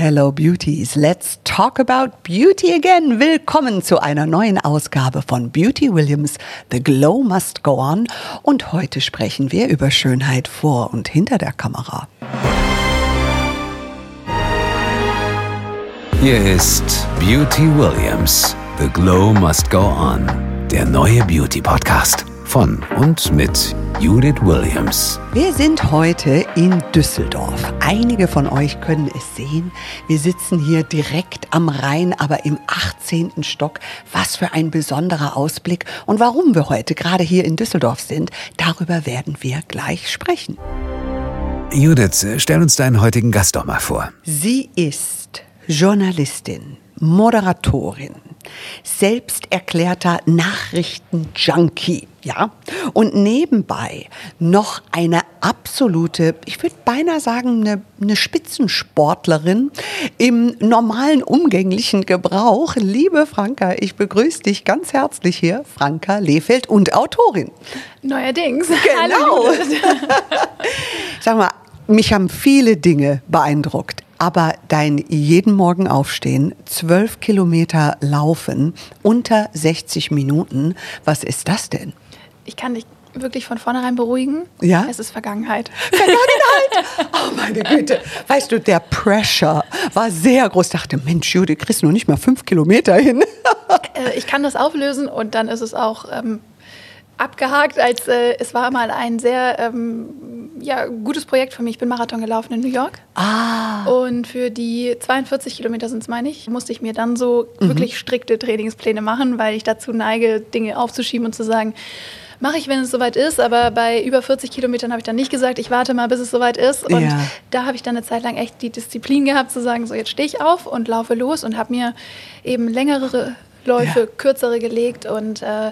Hello Beauties, let's talk about beauty again. Willkommen zu einer neuen Ausgabe von Beauty Williams, The Glow Must Go On. Und heute sprechen wir über Schönheit vor und hinter der Kamera. Hier ist Beauty Williams, The Glow Must Go On, der neue Beauty Podcast von und mit Judith Williams. Wir sind heute in Düsseldorf. Einige von euch können es sehen. Wir sitzen hier direkt am Rhein, aber im 18. Stock. Was für ein besonderer Ausblick. Und warum wir heute gerade hier in Düsseldorf sind, darüber werden wir gleich sprechen. Judith, stell uns deinen heutigen Gast doch mal vor. Sie ist Journalistin, Moderatorin, selbsterklärter Nachrichtenjunkie, ja, und nebenbei noch eine absolute, ich würde beinahe sagen, eine, eine Spitzensportlerin im normalen umgänglichen Gebrauch. Liebe Franka, ich begrüße dich ganz herzlich hier, Franka Lehfeld und Autorin. Neuerdings. Genau. Sag mal, mich haben viele Dinge beeindruckt. Aber dein jeden Morgen aufstehen, zwölf Kilometer laufen, unter 60 Minuten, was ist das denn? Ich kann dich wirklich von vornherein beruhigen. Ja? Es ist Vergangenheit. Vergangenheit! Oh meine Güte. Weißt du, der Pressure war sehr groß. Ich dachte, Mensch, Judy, kriegst du noch nicht mal fünf Kilometer hin. Äh, ich kann das auflösen und dann ist es auch ähm, abgehakt, als äh, es war mal ein sehr ähm, ja, gutes Projekt für mich. Ich bin Marathon gelaufen in New York. Ah. Und für die 42 Kilometer sind es, meine ich, musste ich mir dann so mhm. wirklich strikte Trainingspläne machen, weil ich dazu neige, Dinge aufzuschieben und zu sagen, mache ich, wenn es soweit ist. Aber bei über 40 Kilometern habe ich dann nicht gesagt, ich warte mal, bis es soweit ist. Und Ja. da habe ich dann eine Zeit lang echt die Disziplin gehabt, zu sagen, so jetzt stehe ich auf und laufe los und habe mir eben längere Läufe, Ja. kürzere gelegt. Und äh,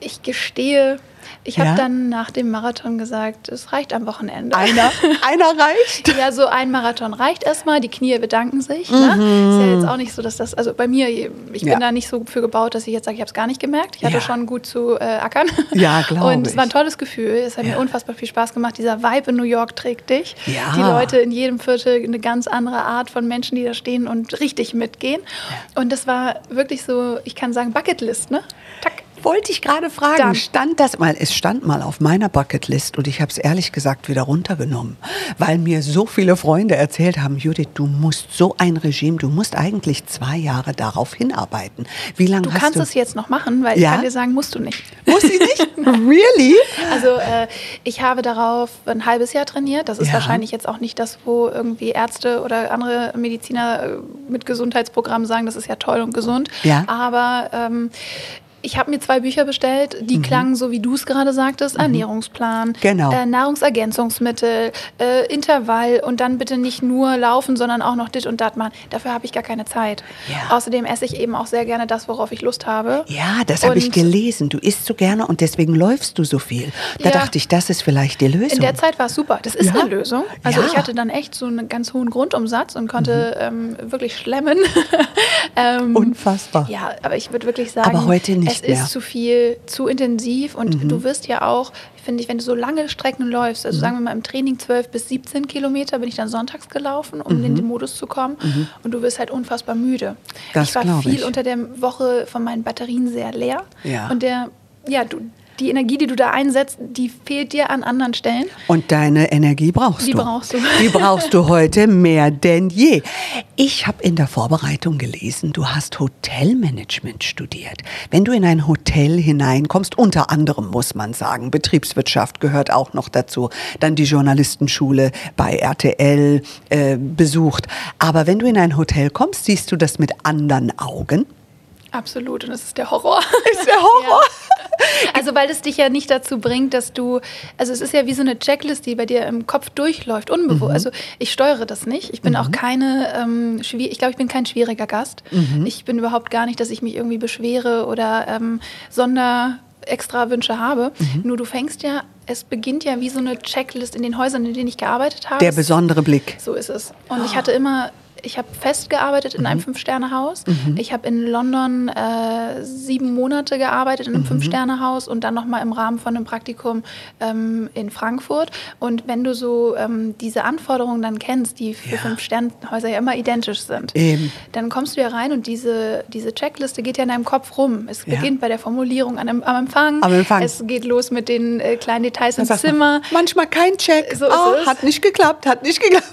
ich gestehe, ich habe Ja? dann nach dem Marathon gesagt, es reicht am Wochenende. Einer, einer reicht. Ja, so ein Marathon reicht erstmal. Die Knie bedanken sich. Mhm. Ne? Ist ja jetzt auch nicht so, dass das, also bei mir, ich bin Ja. da nicht so für gebaut, dass ich jetzt sage, ich habe es gar nicht gemerkt. Ich hatte schon gut zu äh, ackern. Ja, glaub Und es war ein ich. tolles Gefühl. Es hat mir unfassbar viel Spaß gemacht. Dieser Vibe in New York trägt dich. Ja. Die Leute in jedem Viertel, eine ganz andere Art von Menschen, die da stehen und richtig mitgehen. Und das war wirklich so, ich kann sagen, Bucketlist, ne? Tack. Wollte ich gerade fragen, Dann. stand das mal? Es stand mal auf meiner Bucketlist und ich habe es ehrlich gesagt wieder runtergenommen, weil mir so viele Freunde erzählt haben, Judith, du musst so ein Regime, du musst eigentlich zwei Jahre darauf hinarbeiten. Wie lange Du hast kannst du? es jetzt noch machen, weil Ja? ich kann dir sagen, musst du nicht. Muss ich nicht? really? Also äh, ich habe darauf ein halbes Jahr trainiert. Das ist Ja. wahrscheinlich jetzt auch nicht das, wo irgendwie Ärzte oder andere Mediziner äh, mit Gesundheitsprogrammen sagen, das ist ja toll und gesund. Ja. Aber ähm, ich habe mir zwei Bücher bestellt, die klangen so, wie du es gerade sagtest, Ernährungsplan, Genau. äh, Nahrungsergänzungsmittel, äh, Intervall und dann bitte nicht nur laufen, sondern auch noch dit und dat machen. Dafür habe ich gar keine Zeit. Ja. Außerdem esse ich eben auch sehr gerne das, worauf ich Lust habe. Ja, das habe ich gelesen. Du isst so gerne und deswegen läufst du so viel. Da Ja. dachte ich, das ist vielleicht die Lösung. In der Zeit war es super. Das ist Ja? eine Lösung. Also ich hatte dann echt so einen ganz hohen Grundumsatz und konnte ähm, wirklich schlemmen. ähm, Unfassbar. ja, aber ich würde wirklich sagen, Aber heute nicht es mehr. Mhm. ist zu viel, zu intensiv und du wirst ja auch, finde ich, wenn du so lange Strecken läufst, Mhm. also sagen wir mal im Training 12 bis 17 Kilometer bin ich dann sonntags gelaufen, um Mhm. in den Modus zu kommen und du wirst halt unfassbar müde. Das ich war viel ich. unter der Woche von meinen Batterien sehr leer Ja. und der, ja, du, die Energie, die du da einsetzt, die fehlt dir an anderen Stellen. Und deine Energie brauchst Die du. brauchst du. Die brauchst du heute mehr denn je. Ich habe in der Vorbereitung gelesen, du hast Hotelmanagement studiert. Wenn du in ein Hotel hineinkommst, unter anderem muss man sagen, Betriebswirtschaft gehört auch noch dazu, dann die Journalistenschule bei RTL äh, besucht. Aber wenn du in ein Hotel kommst, siehst du das mit anderen Augen. Absolut, und das ist der Horror. Ist der Horror. Also weil es dich ja nicht dazu bringt, dass du, also es ist ja wie so eine Checklist, die bei dir im Kopf durchläuft, unbewusst. Also ich steuere das nicht. Ich bin auch keine, ähm, ich glaube, ich bin kein schwieriger Gast. Ich bin überhaupt gar nicht, dass ich mich irgendwie beschwere oder ähm, Sonder extra Wünsche habe. Nur du fängst ja, es beginnt ja wie so eine Checklist in den Häusern, in denen ich gearbeitet habe. Der Es- besondere Blick. So ist es. Und ich hatte immer ich habe fest gearbeitet in einem Fünf-Sterne-Haus. Ich habe in London äh, sieben Monate gearbeitet in einem Fünf-Sterne-Haus und dann nochmal im Rahmen von einem Praktikum ähm, in Frankfurt. Und wenn du so ähm, diese Anforderungen dann kennst, die für Ja. Fünf-Sterne-Häuser ja immer identisch sind, Eben. dann kommst du ja rein und diese, diese Checkliste geht ja in deinem Kopf rum. Es Ja. beginnt bei der Formulierung an, am Empfang. Am Empfang. Es geht los mit den äh, kleinen Details im Zimmer. Manchmal kein Check. So oh. Hat nicht geklappt, hat nicht geklappt.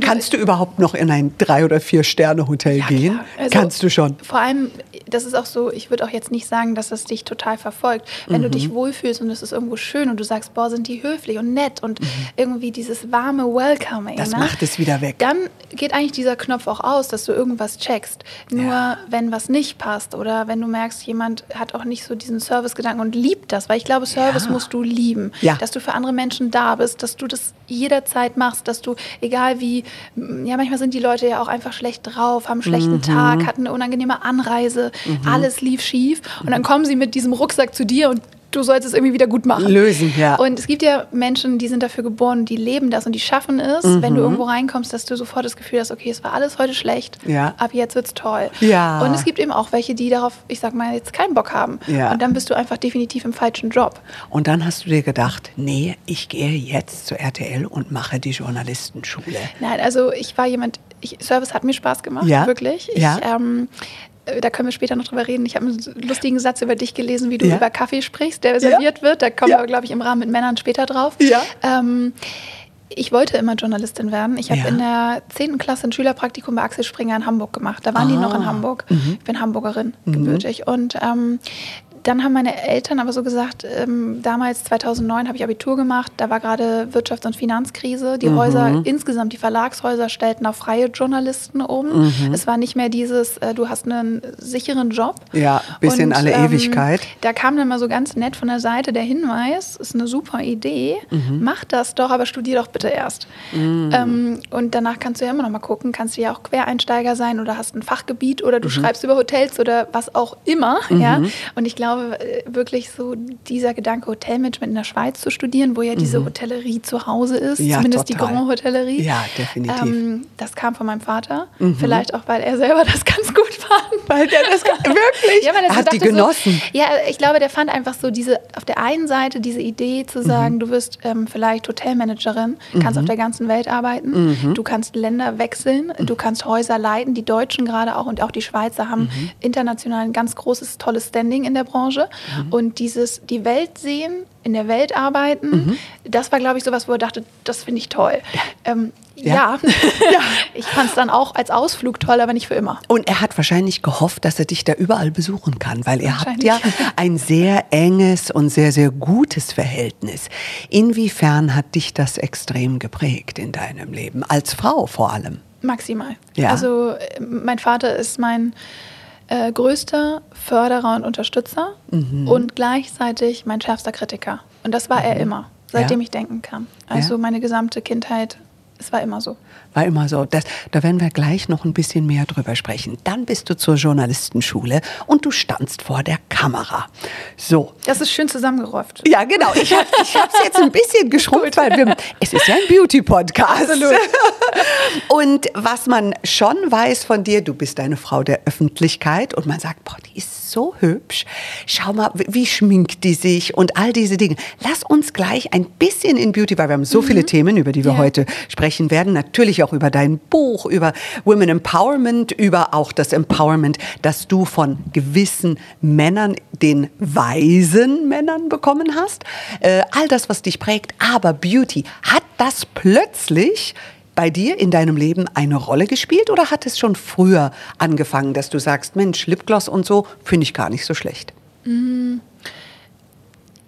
Kannst du überhaupt noch in ein Drei- oder Vier-Sterne-Hotel gehen? klar. Also, Kannst du schon. Vor allem, das ist auch so, ich würde auch jetzt nicht sagen, dass das dich total verfolgt. Wenn Mhm. du dich wohlfühlst und es ist irgendwo schön und du sagst, boah, sind die höflich und nett und Mhm. irgendwie dieses warme Welcoming. Das ne? macht es wieder weg. Dann geht eigentlich dieser Knopf auch aus, dass du irgendwas checkst. Nur Ja. wenn was nicht passt oder wenn du merkst, jemand hat auch nicht so diesen Servicegedanken und liebt das, weil ich glaube, Service Ja. musst du lieben. Ja. Dass du für andere Menschen da bist, dass du das jederzeit machst, dass du, egal wie, ja, manchmal sind die Leute ja auch einfach schlecht drauf, haben einen schlechten Mhm. Tag, hatten eine unangenehme Anreise, alles lief schief und dann kommen sie mit diesem Rucksack zu dir und du sollst es irgendwie wieder gut machen. Lösen, ja. Und es gibt ja Menschen, die sind dafür geboren, die leben das und die schaffen es, wenn Mhm. du irgendwo reinkommst, dass du sofort das Gefühl hast, okay, es war alles heute schlecht, Ja. ab jetzt wird's toll. Ja. Und es gibt eben auch welche, die darauf, ich sag mal, jetzt keinen Bock haben. Ja. Und dann bist du einfach definitiv im falschen Job. Und dann hast du dir gedacht, nee, ich gehe jetzt zur RTL und mache die Journalistenschule. Nein, also ich war jemand, ich, Service hat mir Spaß gemacht, Ja? wirklich. Ich, Ja. ähm, äh, da können wir später noch drüber reden. Ich habe einen lustigen Satz über dich gelesen, wie du Ja? über Kaffee sprichst, der serviert wird. Da kommen Ja. wir, glaube ich, im Rahmen mit Männern später drauf. Ja. Ähm, ich wollte immer Journalistin werden. Ich habe Ja. in der 10. Klasse ein Schülerpraktikum bei Axel Springer in Hamburg gemacht. Da waren die noch in Ah. Hamburg. Mhm. Ich bin Hamburgerin, gebürtig. Und ähm, dann haben meine Eltern aber so gesagt, ähm, damals 2009 habe ich Abitur gemacht, da war gerade Wirtschafts- und Finanzkrise. Mhm. Die Häuser, insgesamt die Verlagshäuser stellten auf freie Journalisten um. Mhm. Es war nicht mehr dieses, äh, du hast einen sicheren Job. Ja, bis in alle Ewigkeit. Da kam dann mal so ganz nett von der Seite der Hinweis, ist eine super Idee, Mhm. mach das doch, aber studier doch bitte erst. Ähm, und danach kannst du ja immer noch mal gucken, kannst du ja auch Quereinsteiger sein oder hast ein Fachgebiet oder Mhm. du schreibst über Hotels oder was auch immer. Ja? Und ich glaube äh, wirklich so dieser Gedanke, Hotelmanagement in der Schweiz zu studieren, wo ja diese Hotellerie zu Hause ist, Mhm. Ja, zumindest total. die Grand Hotellerie. Ja, definitiv. Ähm, das kam von meinem Vater. Mhm. Vielleicht auch, weil er selber das ganz gut fand. Weil der das wirklich, Ja, er so hat die genossen. So, ja, ich glaube, der fand einfach so diese, auf der einen Seite diese Idee zu sagen, Mhm. du wirst ähm, vielleicht Hotelmanagerin, kannst auf der ganzen Welt arbeiten, Mhm. du kannst Länder wechseln, du kannst Häuser leiten, die Deutschen gerade auch und auch die Schweizer haben Mhm. international ein ganz großes, tolles Standing in der Branche. Und dieses, die Welt sehen, in der Welt arbeiten, Mhm. das war, glaube ich, sowas, wo er dachte, das finde ich toll. Ähm, Ja. ja, ich fand es dann auch als Ausflug toll, aber nicht für immer. Und er hat wahrscheinlich gehofft, dass er dich da überall besuchen kann, weil ihr habt ja ein sehr enges und sehr, sehr gutes Verhältnis. Inwiefern hat dich das extrem geprägt in deinem Leben, als Frau vor allem? Maximal. Ja. Also äh, mein Vater ist mein äh, größter Förderer und Unterstützer Mhm. und gleichzeitig mein schärfster Kritiker. Und das war er immer, seitdem Ja. ich denken kann. Also Ja. meine gesamte Kindheit, es war immer so. War immer so. Das, da werden wir gleich noch ein bisschen mehr drüber sprechen. Dann bist du zur Journalistenschule und du standst vor der Kamera. So. Das ist schön zusammengerollt. Ja, genau. Ich habe es jetzt ein bisschen geschrumpft, weil wir, es ist ja ein Beauty-Podcast. Und was man schon weiß von dir, du bist eine Frau der Öffentlichkeit und man sagt, boah, die ist so hübsch. Schau mal, wie- schminkt die sich und all diese Dinge. Lass uns gleich ein bisschen in Beauty, weil wir haben so viele Themen, über die wir Ja. heute sprechen werden. Natürlich auch über dein Buch, über Women Empowerment, über auch das Empowerment, das du von gewissen Männern, den weisen Männern bekommen hast. Äh, all das, was dich prägt. Aber Beauty, hat das plötzlich bei dir in deinem Leben eine Rolle gespielt oder hat es schon früher angefangen, dass du sagst, Mensch, Lipgloss und so finde ich gar nicht so schlecht?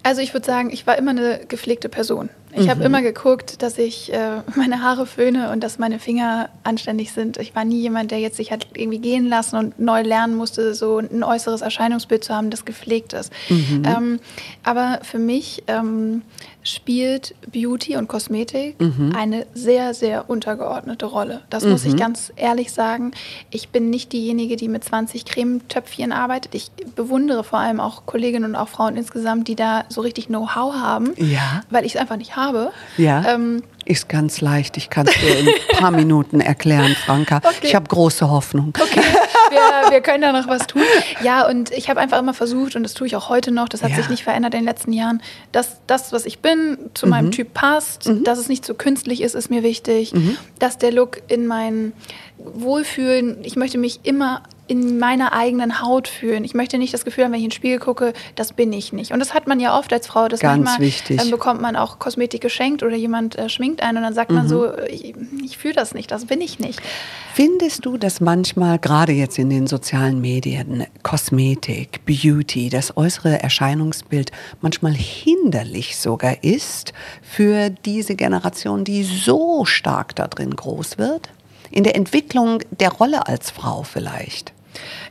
Also ich würde sagen, ich war immer eine gepflegte Person. Ich Mhm. habe immer geguckt, dass ich äh, meine Haare föhne und dass meine Finger anständig sind. Ich war nie jemand, der jetzt sich hat irgendwie gehen lassen und neu lernen musste, so ein äußeres Erscheinungsbild zu haben, das gepflegt ist. Mhm. Ähm, aber für mich ähm, spielt Beauty und Kosmetik Mhm. eine sehr, sehr untergeordnete Rolle. Das muss ich ganz ehrlich sagen. Ich bin nicht diejenige, die mit 20 Cremetöpfchen arbeitet. Ich bewundere vor allem auch Kolleginnen und auch Frauen insgesamt, die da so richtig Know-how haben, Ja. weil ich es einfach nicht habe. Ja. Ähm, Ist ganz leicht. Ich kann es dir in ein paar Minuten erklären, Franka. Okay. Ich habe große Hoffnung. Okay, wir, wir, können da noch was tun. Ja, und ich habe einfach immer versucht, und das tue ich auch heute noch, das hat ja. sich nicht verändert in den letzten Jahren, dass das, was ich bin, zu mhm. meinem Typ passt, mhm. dass es nicht zu so künstlich ist, ist mir wichtig, mhm. dass der Look in mein Wohlfühlen, ich möchte mich immer in meiner eigenen Haut fühlen. Ich möchte nicht das Gefühl haben, wenn ich in den Spiegel gucke, das bin ich nicht. Und das hat man ja oft als Frau, dass Ganz manchmal wichtig. dann bekommt man auch Kosmetik geschenkt oder jemand äh, schminkt einen und dann sagt mhm. man so, ich, ich fühle das nicht, das bin ich nicht. Findest du, dass manchmal, gerade jetzt in den sozialen Medien, Kosmetik, Beauty, das äußere Erscheinungsbild manchmal hinderlich sogar ist für diese Generation, die so stark da drin groß wird? In der Entwicklung der Rolle als Frau vielleicht?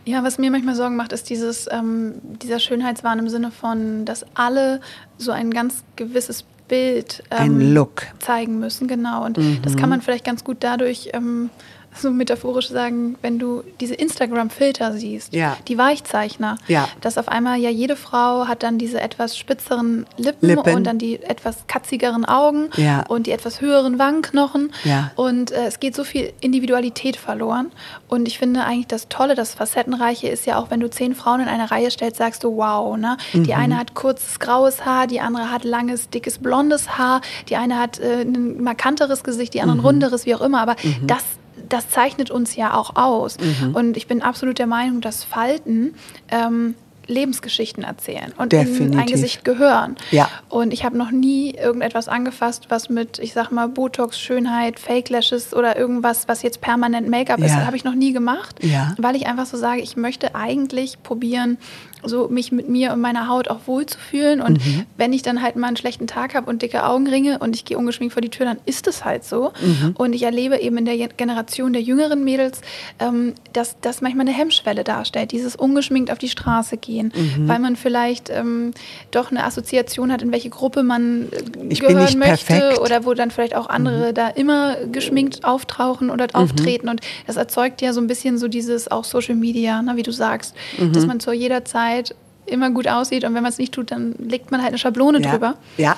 Ja, was mir manchmal Sorgen macht, ist dieses, ähm, dieser Schönheitswahn im Sinne von, dass alle so ein ganz gewisses Bild ähm, zeigen müssen. Genau. Und mhm. das kann man vielleicht ganz gut dadurch ähm, so metaphorisch sagen, wenn du diese Instagram-Filter siehst, ja. die Weichzeichner, ja. dass auf einmal ja jede Frau hat dann diese etwas spitzeren Lippen, Lippen. und dann die etwas katzigeren Augen ja. und die etwas höheren Wangenknochen. Ja. Und äh, es geht so viel Individualität verloren. Und ich finde eigentlich das Tolle, das Facettenreiche ist ja auch, wenn du zehn Frauen in eine Reihe stellst, sagst du, wow, ne? Mhm. Die eine hat kurzes graues Haar, die andere hat langes, dickes, blondes Haar, die eine hat äh, ein markanteres Gesicht, die andere mhm. runderes, wie auch immer. Aber mhm. das das zeichnet uns ja auch aus. Mhm. Und ich bin absolut der Meinung, dass Falten ähm, Lebensgeschichten erzählen und Definitiv. in ein Gesicht gehören. Ja. Und ich habe noch nie irgendetwas angefasst, was mit, ich sag mal, Botox, Schönheit, Fake Lashes oder irgendwas, was jetzt permanent Make-up ja. ist, habe ich noch nie gemacht, ja. weil ich einfach so sage, ich möchte eigentlich probieren, so mich mit mir und meiner Haut auch wohlzufühlen. Und mhm. wenn ich dann halt mal einen schlechten Tag habe und dicke Augenringe und ich gehe ungeschminkt vor die Tür, dann ist es halt so. Mhm. Und ich erlebe eben in der Generation der jüngeren Mädels, ähm, dass das manchmal eine Hemmschwelle darstellt, dieses ungeschminkt auf die Straße gehen, mhm. weil man vielleicht ähm, doch eine Assoziation hat, in welche Gruppe man äh, ich gehören möchte perfekt. oder wo dann vielleicht auch andere mhm. da immer geschminkt auftauchen oder mhm. auftreten. Und das erzeugt ja so ein bisschen so dieses auch Social Media, ne, wie du sagst, dass mhm. man zu jeder Zeit Zeit immer gut aussieht und wenn man es nicht tut, dann legt man halt eine Schablone ja, drüber. Ja,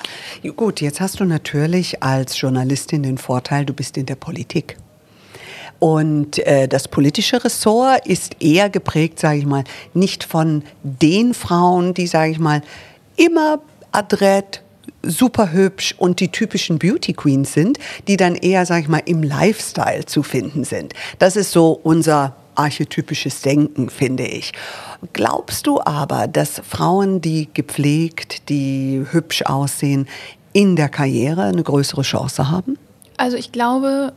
gut, jetzt hast du natürlich als Journalistin den Vorteil, du bist in der Politik. Und äh, das politische Ressort ist eher geprägt, sage ich mal, nicht von den Frauen, die, sage ich mal, immer adrett, super hübsch und die typischen Beauty Queens sind, die dann eher, sage ich mal, im Lifestyle zu finden sind. Das ist so unser archetypisches Denken, finde ich. Glaubst du aber, dass Frauen, die gepflegt, die hübsch aussehen, in der Karriere eine größere Chance haben? Also ich glaube,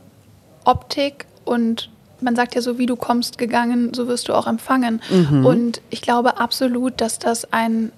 Optik und man sagt ja so, wie du kommst gegangen, so wirst du auch empfangen. Mhm. Und ich glaube absolut, dass das ein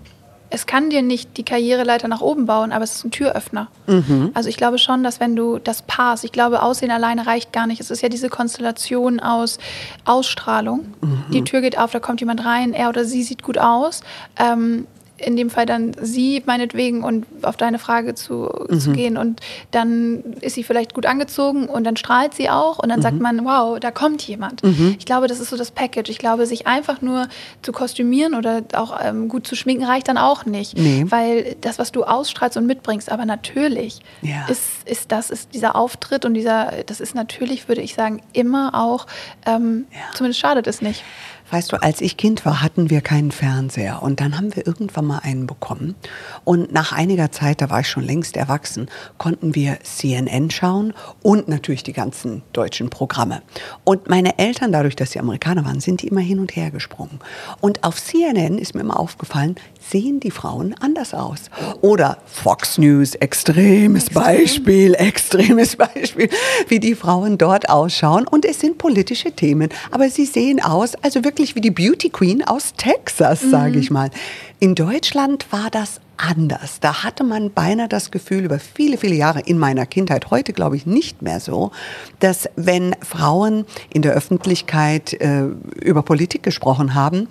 es kann dir nicht die Karriereleiter nach oben bauen, aber es ist ein Türöffner. Mhm. Also ich glaube schon, dass wenn du das Pass, ich glaube, Aussehen alleine reicht gar nicht. Es ist ja diese Konstellation aus Ausstrahlung. Mhm. Die Tür geht auf, da kommt jemand rein, er oder sie sieht gut aus. Ähm, in dem Fall dann sie meinetwegen und auf deine Frage zu, mhm. zu gehen und dann ist sie vielleicht gut angezogen und dann strahlt sie auch und dann mhm. sagt man, wow, da kommt jemand. Mhm. Ich glaube, das ist so das Package. Ich glaube, sich einfach nur zu kostümieren oder auch ähm, gut zu schminken reicht dann auch nicht, nee. weil das, was du ausstrahlst und mitbringst, aber natürlich ja. ist, ist das ist dieser Auftritt und dieser, das ist natürlich, würde ich sagen, immer auch, ähm, ja. zumindest schadet es nicht. Weißt du, als ich Kind war, hatten wir keinen Fernseher und dann haben wir irgendwann mal einen bekommen. Und nach einiger Zeit, da war ich schon längst erwachsen, konnten wir CNN schauen und natürlich die ganzen deutschen Programme. Und meine Eltern, dadurch, dass sie Amerikaner waren, sind die immer hin und her gesprungen. Und auf CNN ist mir immer aufgefallen, sehen die Frauen anders aus. Oder Fox News, extremes Extrem. Beispiel, extremes Beispiel, wie die Frauen dort ausschauen. Und es sind politische Themen, aber sie sehen aus, also wirklich wirklich wie die Beauty Queen aus Texas, sage mhm. ich mal. In Deutschland war das anders. Da hatte man beinahe das Gefühl über viele, viele Jahre in meiner Kindheit, heute glaube ich nicht mehr so, dass wenn Frauen in der Öffentlichkeit äh, über Politik gesprochen haben,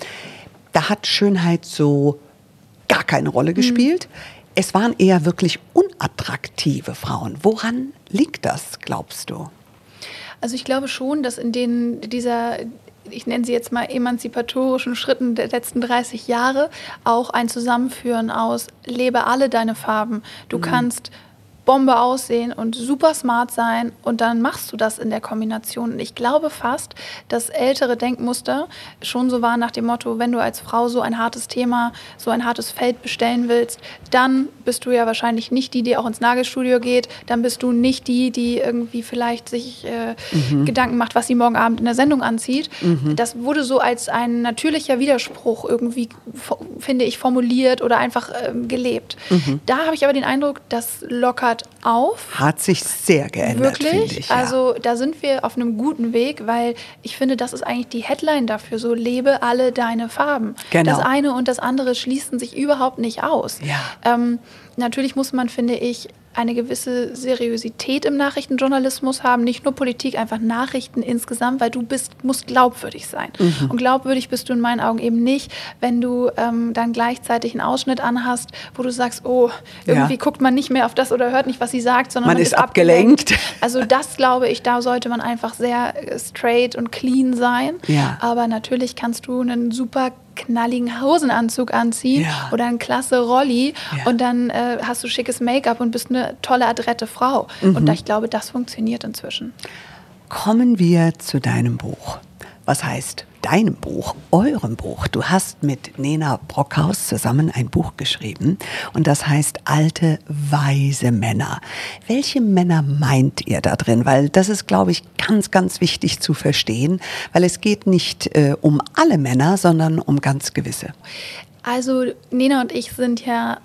da hat Schönheit so gar keine Rolle mhm. gespielt. Mhm. Es waren eher wirklich unattraktive Frauen. Woran liegt das, glaubst du? Also ich glaube schon, dass in den, dieser ich nenne sie jetzt mal emanzipatorischen Schritten der letzten 30 Jahre auch ein Zusammenführen aus, lebe alle deine Farben. Du mhm. kannst Bombe aussehen und super smart sein und dann machst du das in der Kombination. Und ich glaube fast, dass ältere Denkmuster schon so waren nach dem Motto, wenn du als Frau so ein hartes Thema, so ein hartes Feld bestellen willst, dann bist du ja wahrscheinlich nicht die, die auch ins Nagelstudio geht, dann bist du nicht die, die irgendwie vielleicht sich äh, mhm. Gedanken macht, was sie morgen Abend in der Sendung anzieht. Mhm. Das wurde so als ein natürlicher Widerspruch irgendwie, finde ich, formuliert oder einfach äh, gelebt. Mhm. Da habe ich aber den Eindruck, das lockert auf. Hat sich sehr geändert. Wirklich? Ich, ja. Also da sind wir auf einem guten Weg, weil ich finde, das ist eigentlich die Headline dafür, so lebe alle deine Farben. Genau. Das eine und das andere schließen sich überhaupt nicht aus. Ja. Ähm, natürlich muss man, finde ich, eine gewisse Seriosität im Nachrichtenjournalismus haben, nicht nur Politik, einfach Nachrichten insgesamt, weil du bist, musst glaubwürdig sein. Mhm. Und glaubwürdig bist du in meinen Augen eben nicht, wenn du ähm, dann gleichzeitig einen Ausschnitt anhast, wo du sagst, oh, irgendwie ja. guckt man nicht mehr auf das oder hört nicht, was sie sagt, sondern man, man ist, ist abgelenkt. abgelenkt. Also das glaube ich, da sollte man einfach sehr straight und clean sein. Ja. Aber natürlich kannst du einen super knalligen Hosenanzug anziehen ja. oder ein klasse Rolli ja. und dann äh, hast du schickes Make-up und bist eine tolle, adrette Frau. Mhm. Und ich glaube, das funktioniert inzwischen. Kommen wir zu deinem Buch. Was heißt deinem Buch, eurem Buch. Du hast mit Nena Brockhaus zusammen ein Buch geschrieben und das heißt Alte, weise Männer. Welche Männer meint ihr da drin? Weil das ist, glaube ich, ganz, ganz wichtig zu verstehen, weil es geht nicht äh, um alle Männer, sondern um ganz gewisse. Also Nena und ich sind ja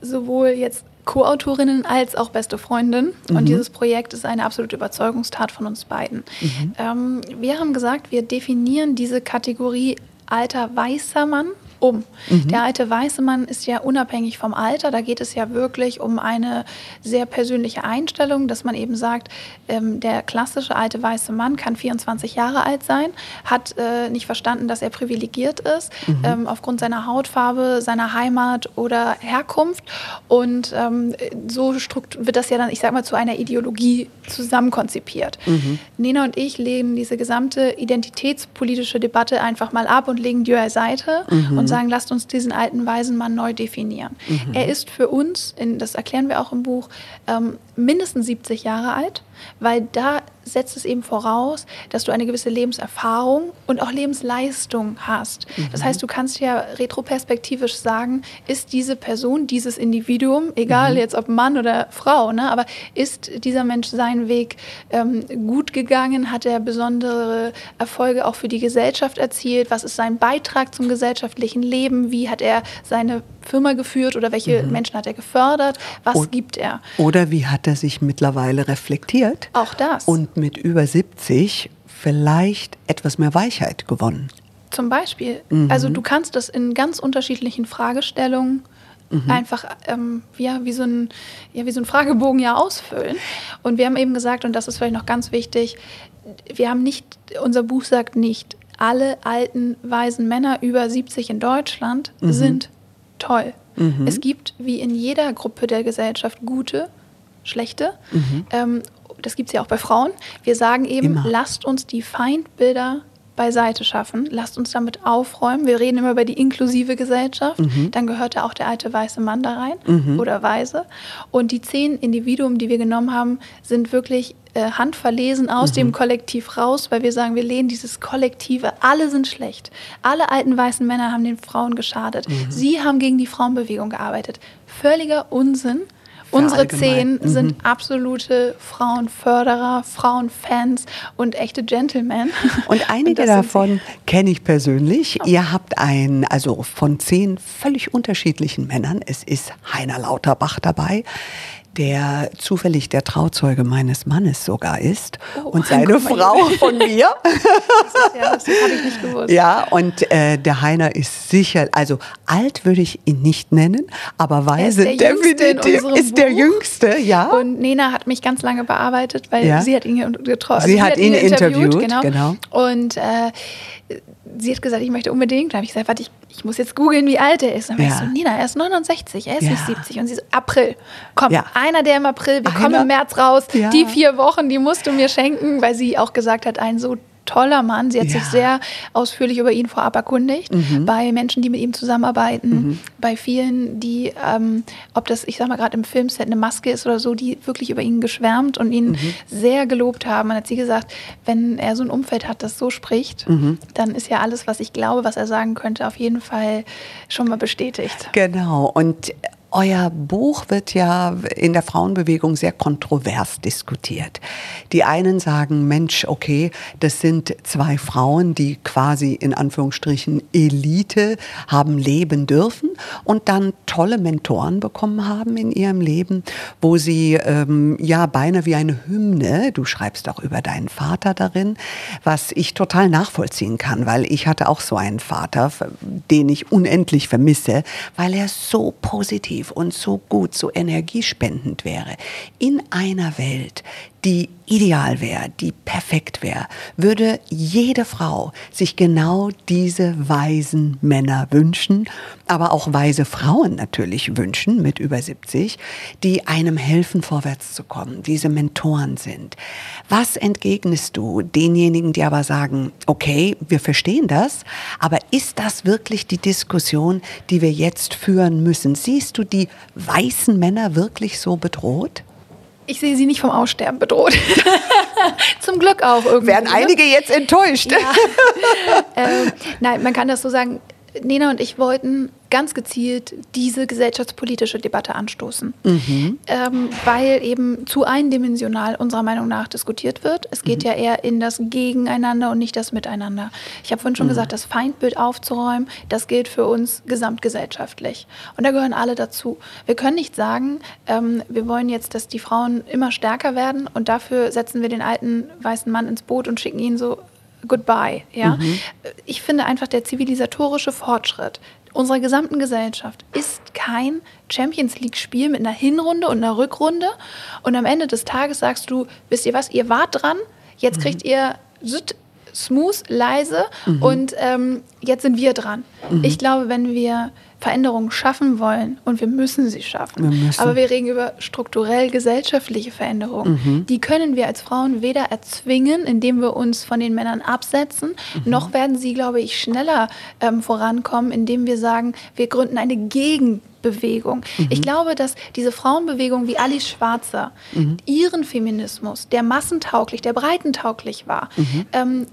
sowohl jetzt Co-Autorinnen als auch beste Freundin. Mhm. Und dieses Projekt ist eine absolute Überzeugungstat von uns beiden. Mhm. Ähm, wir haben gesagt, wir definieren diese Kategorie alter weißer Mann um. Mhm. Der alte weiße Mann ist ja unabhängig vom Alter. Da geht es ja wirklich um eine sehr persönliche Einstellung, dass man eben sagt, ähm, der klassische alte weiße Mann kann 24 Jahre alt sein, hat äh, nicht verstanden, dass er privilegiert ist mhm. ähm, aufgrund seiner Hautfarbe, seiner Heimat oder Herkunft. Und ähm, so wird das ja dann, ich sag mal, zu einer Ideologie zusammenkonzipiert. Mhm. Nena und ich lehnen diese gesamte identitätspolitische Debatte einfach mal ab und legen die beiseite mhm. und sagen, lasst uns diesen alten weisen Mann neu definieren. Mhm. Er ist für uns, in, das erklären wir auch im Buch, ähm, mindestens 70 Jahre alt weil da setzt es eben voraus, dass du eine gewisse Lebenserfahrung und auch Lebensleistung hast. Mhm. Das heißt, du kannst ja retroperspektivisch sagen, ist diese Person, dieses Individuum, egal mhm. jetzt ob Mann oder Frau, ne, aber ist dieser Mensch seinen Weg ähm, gut gegangen? Hat er besondere Erfolge auch für die Gesellschaft erzielt? Was ist sein Beitrag zum gesellschaftlichen Leben? Wie hat er seine Firma geführt oder welche mhm. Menschen hat er gefördert? Was o gibt er? Oder wie hat er sich mittlerweile reflektiert? Auch das. Und mit über 70 vielleicht etwas mehr Weichheit gewonnen. Zum Beispiel. Mhm. Also du kannst das in ganz unterschiedlichen Fragestellungen mhm. einfach ähm, ja, wie, so ein, ja, wie so ein Fragebogen ja ausfüllen. Und wir haben eben gesagt, und das ist vielleicht noch ganz wichtig, wir haben nicht, unser Buch sagt nicht, alle alten, weisen Männer über 70 in Deutschland mhm. sind toll. Mhm. Es gibt, wie in jeder Gruppe der Gesellschaft, gute, schlechte. Mhm. Ähm, das gibt es ja auch bei Frauen. Wir sagen eben, immer. lasst uns die Feindbilder beiseite schaffen, lasst uns damit aufräumen. Wir reden immer über die inklusive Gesellschaft. Mhm. Dann gehört da auch der alte weiße Mann da rein mhm. oder Weise. Und die zehn Individuen, die wir genommen haben, sind wirklich äh, handverlesen aus mhm. dem Kollektiv raus, weil wir sagen, wir lehnen dieses Kollektive. Alle sind schlecht. Alle alten weißen Männer haben den Frauen geschadet. Mhm. Sie haben gegen die Frauenbewegung gearbeitet. Völliger Unsinn. Unsere zehn mhm. sind absolute Frauenförderer, Frauenfans und echte Gentlemen. Und einige und davon kenne ich persönlich. Oh. Ihr habt ein, also von zehn völlig unterschiedlichen Männern. Es ist Heiner Lauterbach dabei der zufällig der Trauzeuge meines Mannes sogar ist oh, und seine Frau von mir. Das, ja, das habe ich nicht gewusst. Ja, und äh, der Heiner ist sicher, also alt würde ich ihn nicht nennen, aber weise definitiv ist der Jüngste, ja. Und Nena hat mich ganz lange bearbeitet, weil ja. sie hat ihn getroffen. Sie, also sie, hat, ihn, ihn interviewt, interviewt genau. genau. Und äh, sie hat gesagt, ich möchte unbedingt. Da habe ich gesagt, warte, ich, ich muss jetzt googeln, wie alt er ist. Und dann ja. ich so, Nina, er ist 69, er ist ja. nicht 70. Und sie so, April. Komm, ja. einer der im April, wir einer? kommen im März raus. Die vier Wochen, die musst du mir schenken, weil sie auch gesagt hat, ein so toller Mann. Sie hat Ja. sich sehr ausführlich über ihn vorab erkundigt. Mhm. Bei Menschen, die mit ihm zusammenarbeiten, bei vielen, die, ähm, ob das, ich sag mal, gerade im Filmset eine Maske ist oder so, die wirklich über ihn geschwärmt und ihn Mhm. sehr gelobt haben. Und hat sie gesagt, wenn er so ein Umfeld hat, das so spricht, Mhm. dann ist ja alles, was ich glaube, was er sagen könnte, auf jeden Fall schon mal bestätigt. Genau. Und euer Buch wird ja in der Frauenbewegung sehr kontrovers diskutiert. Die einen sagen, Mensch, okay, das sind zwei Frauen, die quasi in Anführungsstrichen Elite haben leben dürfen und dann tolle Mentoren bekommen haben in ihrem Leben, wo sie ähm, ja beinahe wie eine Hymne, du schreibst auch über deinen Vater darin, was ich total nachvollziehen kann, weil ich hatte auch so einen Vater, den ich unendlich vermisse, weil er so positiv und so gut, so energiespendend wäre. In einer Welt, die ideal wäre, die perfekt wäre, würde jede Frau sich genau diese weisen Männer wünschen, aber auch weise Frauen natürlich wünschen mit über 70, die einem helfen, vorwärts zu kommen, diese Mentoren sind. Was entgegnest du denjenigen, die aber sagen, okay, wir verstehen das, aber ist das wirklich die Diskussion, die wir jetzt führen müssen? Siehst du die weißen Männer wirklich so bedroht? Ich sehe sie nicht vom Aussterben bedroht. Zum Glück auch irgendwie. Werden ne? einige jetzt enttäuscht? ähm, nein, man kann das so sagen. Nena und ich wollten ganz gezielt diese gesellschaftspolitische Debatte anstoßen, ähm, weil eben zu eindimensional unserer Meinung nach diskutiert wird. Es geht ja eher in das Gegeneinander und nicht das Miteinander. Ich habe vorhin schon gesagt, das Feindbild aufzuräumen, das gilt für uns gesamtgesellschaftlich. Und da gehören alle dazu. Wir können nicht sagen, ähm, wir wollen jetzt, dass die Frauen immer stärker werden und dafür setzen wir den alten weißen Mann ins Boot und schicken ihn so goodbye. Ja? Ich finde einfach, der zivilisatorische Fortschritt unserer gesamten Gesellschaft ist kein Champions League-Spiel mit einer Hinrunde und einer Rückrunde. Und am Ende des Tages sagst du, wisst ihr was, ihr wart dran, jetzt kriegt ihr süd- smooth, leise und ähm, jetzt sind wir dran. Ich glaube, wenn wir Veränderungen schaffen wollen. Und wir müssen sie schaffen, Wir aber wir reden über strukturell gesellschaftliche Veränderungen, die können wir als Frauen weder erzwingen, indem wir uns von den Männern absetzen, noch werden sie, glaube ich, schneller ähm, vorankommen, indem wir sagen, wir gründen eine Gegenbewegung. Ich glaube, dass diese Frauenbewegung wie Alice Schwarzer ihren Feminismus, der massentauglich, der breitentauglich war, ähm, äh,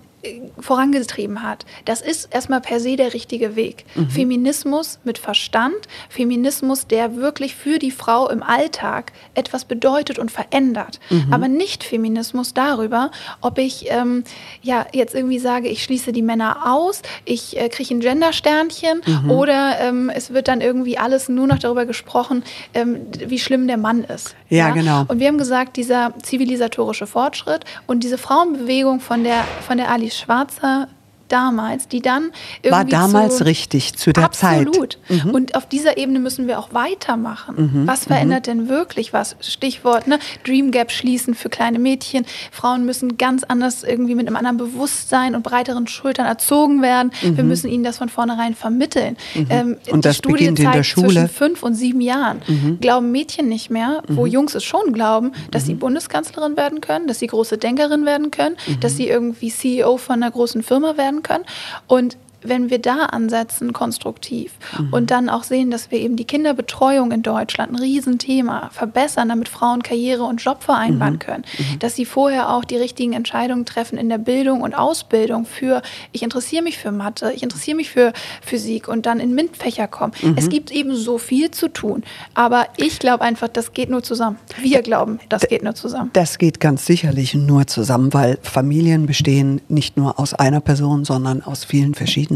vorangetrieben hat. Das ist erstmal per se der richtige Weg. Feminismus mit Verstand, Feminismus, der wirklich für die Frau im Alltag etwas bedeutet und verändert. Aber nicht Feminismus darüber, ob ich ähm, ja jetzt irgendwie sage, ich schließe die Männer aus, ich äh, kriege ein Gendersternchen oder ähm, es wird dann irgendwie alles nur noch darüber gesprochen, ähm, wie schlimm der Mann ist. Ja, genau. Und wir haben gesagt, dieser zivilisatorische Fortschritt und diese Frauenbewegung von der, von der Alice Schwarzer damals, die dann irgendwie War damals zu, richtig, zu der Zeit. Mhm. Absolut. Und auf dieser Ebene müssen wir auch weitermachen. Was verändert denn wirklich was? Stichwort, ne? Dream Gap schließen für kleine Mädchen. Frauen müssen ganz anders irgendwie mit einem anderen Bewusstsein und breiteren Schultern erzogen werden. Wir müssen ihnen das von vornherein vermitteln. Ähm, Mhm. Und die das Studie beginnt in der Schule. Mhm. Zwischen fünf und sieben Jahren glauben Mädchen nicht mehr, wo Jungs es schon glauben, dass Mhm. sie Bundeskanzlerin werden können, dass sie große Denkerin werden können, Mhm. dass sie irgendwie CEO von einer großen Firma werden können. Und wenn wir da ansetzen, konstruktiv Mhm. und dann auch sehen, dass wir eben die Kinderbetreuung in Deutschland, ein Riesenthema, verbessern, damit Frauen Karriere und Job vereinbaren Mhm. können, dass sie vorher auch die richtigen Entscheidungen treffen in der Bildung und Ausbildung für, ich interessiere mich für Mathe, ich interessiere mich für Physik und dann in MINT-Fächer kommen. Mhm. Es gibt eben so viel zu tun, aber ich glaube einfach, das geht nur zusammen. Wir glauben, das geht nur zusammen. Das geht ganz sicherlich nur zusammen, weil Familien bestehen nicht nur aus einer Person, sondern aus vielen verschiedenen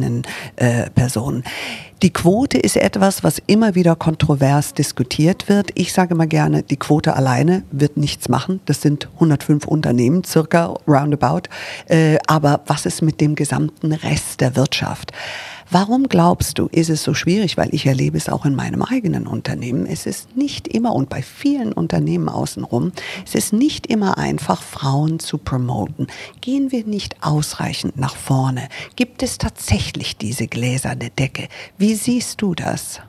äh, Personen. Die Quote ist etwas, was immer wieder kontrovers diskutiert wird. Ich sage immer gerne, die Quote alleine wird nichts machen. Das sind 105 Unternehmen, circa roundabout. Äh, aber was ist mit dem gesamten Rest der Wirtschaft? Warum glaubst du, ist es so schwierig? Weil ich erlebe es auch in meinem eigenen Unternehmen. Es ist nicht immer und bei vielen Unternehmen außenrum, es ist nicht immer einfach, Frauen zu promoten. Gehen wir nicht ausreichend nach vorne? Gibt es tatsächlich diese gläserne Decke? Wie siehst du das?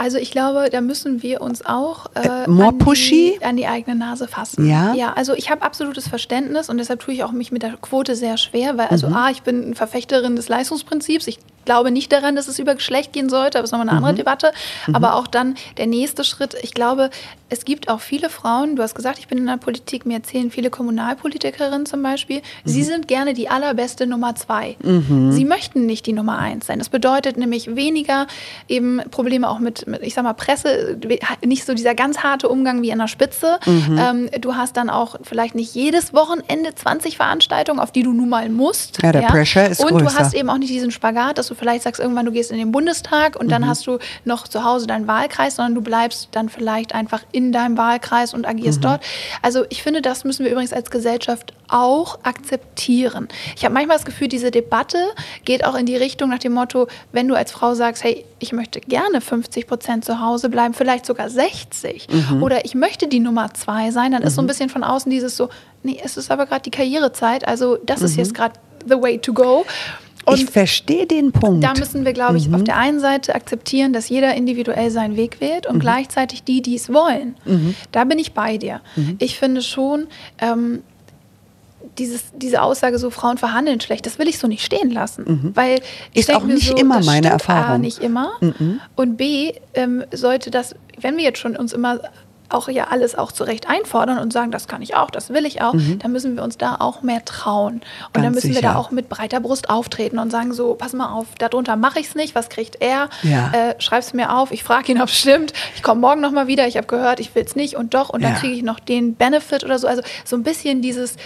Also ich glaube, da müssen wir uns auch äh, more an, pushy? Die, an die eigene Nase fassen. Ja? Ja, also ich habe absolutes Verständnis und deshalb tue ich auch mich mit der Quote sehr schwer, weil also A, ich bin eine Verfechterin des Leistungsprinzips. Ich glaube nicht daran, dass es über Geschlecht gehen sollte, aber es ist nochmal eine andere Debatte. Aber auch dann der nächste Schritt, ich glaube, es gibt auch viele Frauen, du hast gesagt, ich bin in der Politik, mir erzählen viele Kommunalpolitikerinnen zum Beispiel, sie sind gerne die allerbeste Nummer zwei. Sie möchten nicht die Nummer eins sein. Das bedeutet nämlich weniger eben Probleme auch mit, mit ich sag mal, Presse, nicht so dieser ganz harte Umgang wie an der Spitze. Ähm, du hast dann auch vielleicht nicht jedes Wochenende 20 Veranstaltungen, auf die du nun mal musst. Ja, der Pressure ist Und du größer. hast eben auch nicht diesen Spagat, dass du vielleicht sagst, irgendwann du gehst in den Bundestag und Mhm. dann hast du noch zu Hause deinen Wahlkreis, sondern du bleibst dann vielleicht einfach in deinem Wahlkreis und agierst Mhm. dort. Also ich finde, das müssen wir übrigens als Gesellschaft auch akzeptieren. Ich habe manchmal das Gefühl, diese Debatte geht auch in die Richtung nach dem Motto, wenn du als Frau sagst, hey, ich möchte gerne 50 Prozent zu Hause bleiben, vielleicht sogar 60 Mhm. oder ich möchte die Nummer zwei sein, dann ist so ein bisschen von außen dieses so, nee, es ist aber gerade die Karrierezeit, also das ist jetzt gerade the way to go. Und Mhm. ich verstehe den Punkt. da müssen wir, glaube ich, Mhm. auf der einen Seite akzeptieren, dass jeder individuell seinen Weg wählt Mhm. und gleichzeitig die, die es wollen. Da bin ich bei dir. Mhm. Ich finde schon, ähm, dieses, diese Aussage, so Frauen verhandeln schlecht, das will ich so nicht stehen lassen. Weil ich Mhm. Ist denk auch nicht so, immer meine stimmt A, Erfahrung. nicht immer. Und B, ähm, sollte das, wenn wir jetzt schon uns immer auch ja alles auch zurecht einfordern und sagen, das kann ich auch, das will ich auch, dann müssen wir uns da auch mehr trauen. Und dann Mhm. Ganz müssen wir sicher. da auch mit breiter Brust auftreten und sagen so, pass mal auf, darunter mache ich es nicht, was kriegt er? Ja. Äh, schreib's mir auf, ich frage ihn, ob es stimmt, ich komme morgen nochmal wieder, ich habe gehört, ich will es nicht und doch und dann Ja. kriege ich noch den Benefit oder so. Also so ein bisschen dieses,